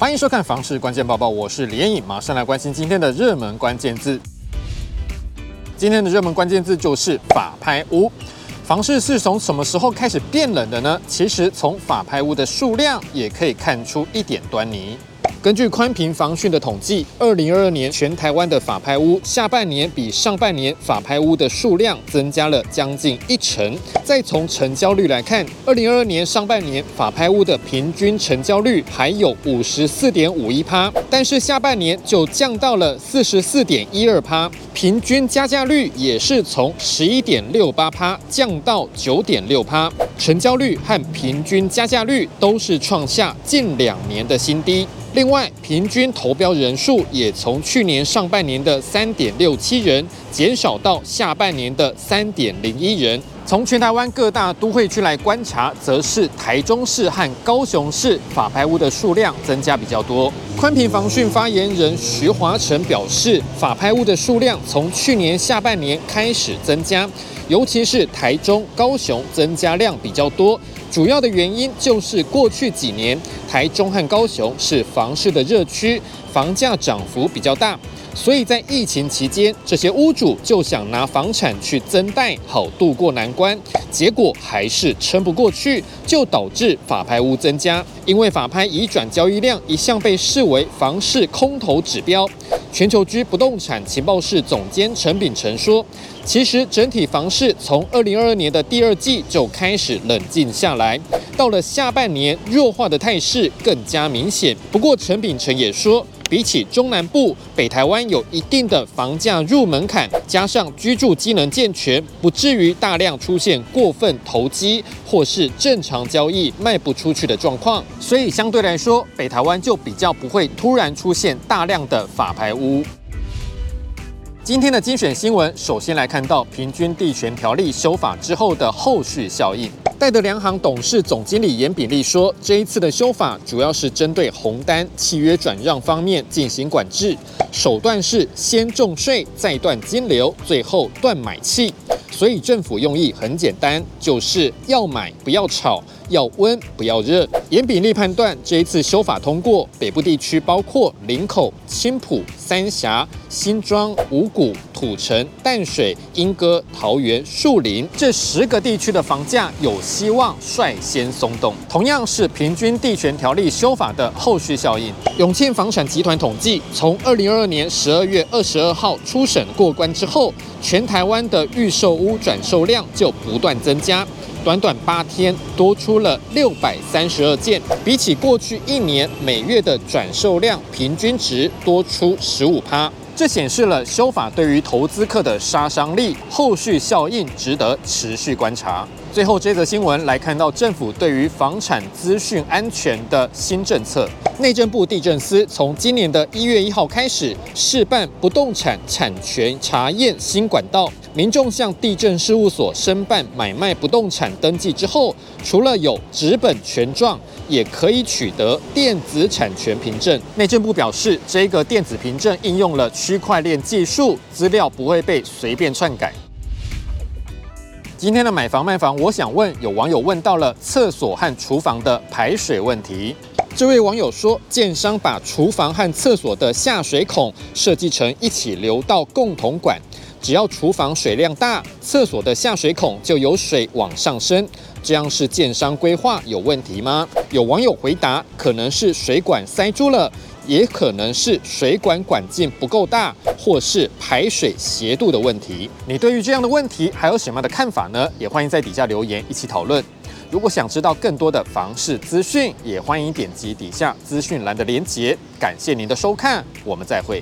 欢迎收看《房市关键报报》，我是连颖，马上来关心今天的热门关键字。今天的热门关键字就是法拍屋。房市是从什么时候开始变冷的呢？其实从法拍屋的数量也可以看出一点端倪。根据宽屏房讯的统计，二零二二年全台湾的法拍屋下半年比上半年法拍屋的数量增加了将近一成。再从成交率来看，二零二二年上半年法拍屋的平均成交率还有五十四点五一趴，但是下半年就降到了四十四点一二趴，平均加价率也是从十一点六八趴降到九点六趴，成交率和平均加价率都是创下近两年的新低。另外，平均投标人数也从去年上半年的三点六七人减少到下半年的三点零一人。从全台湾各大都会区来观察，则是台中市和高雄市法拍屋的数量增加比较多。宽屏防汛发言人徐华成表示，法拍屋的数量从去年下半年开始增加，尤其是台中、高雄增加量比较多。主要的原因就是过去几年台中和高雄是房市的热区，房价涨幅比较大。所以在疫情期间，这些屋主就想拿房产去增贷，好度过难关。结果还是撑不过去，就导致法拍屋增加。因为法拍移转交易量一向被视为房市空头指标。全球居不动产情报室总监陈秉承说：“其实整体房市从二零二二年的第二季就开始冷静下来，到了下半年弱化的态势更加明显。不过陈秉承也说。”比起中南部，北台湾有一定的房价入门槛，加上居住机能健全，不至于大量出现过分投机或是正常交易卖不出去的状况，所以相对来说，北台湾就比较不会突然出现大量的法拍屋。今天的精选新闻，首先来看到平均地权条例修法之后的后续效应。戴德梁行董事总经理严炳立说，这一次的修法主要是针对红单契约转让方面进行管制，手段是先重税，再断金流，最后断买气。所以政府用意很简单，就是要买不要炒，要温不要热。严炳立判断，这一次修法通过，北部地区包括林口、青埔、三峡、新庄、五股、土城、淡水、莺歌、桃园、树林这十个地区的房价有希望率先松动。同样是平均地权条例修法的后续效应，永庆房产集团统计，从二零二二年十二月二十二号初审过关之后，全台湾的预售屋转售量就不断增加。短短八天多出了六百三十二件，比起过去一年每月的转售量平均值多出十五趴，这显示了修法对于投资客的杀伤力，后续效应值得持续观察。最后这则新闻来看到政府对于房产资讯安全的新政策，内政部地震司从今年的一月一号开始试办不动产产权查验新管道。民众向地政事务所申办买卖不动产登记之后，除了有纸本权状，也可以取得电子产权凭证。内政部表示，这个电子凭证应用了区块链技术，资料不会被随便篡改。今天的买房卖房，我想问，有网友问到了厕所和厨房的排水问题。这位网友说，建商把厨房和厕所的下水孔设计成一起流到共同管。只要厨房水量大，厕所的下水孔就有水往上升，这样是建商规划有问题吗？有网友回答，可能是水管塞住了，也可能是水管管径不够大，或是排水斜度的问题。你对于这样的问题还有什么样的看法呢？也欢迎在底下留言一起讨论。如果想知道更多的房事资讯，也欢迎点击底下资讯栏的连结。感谢您的收看，我们再会。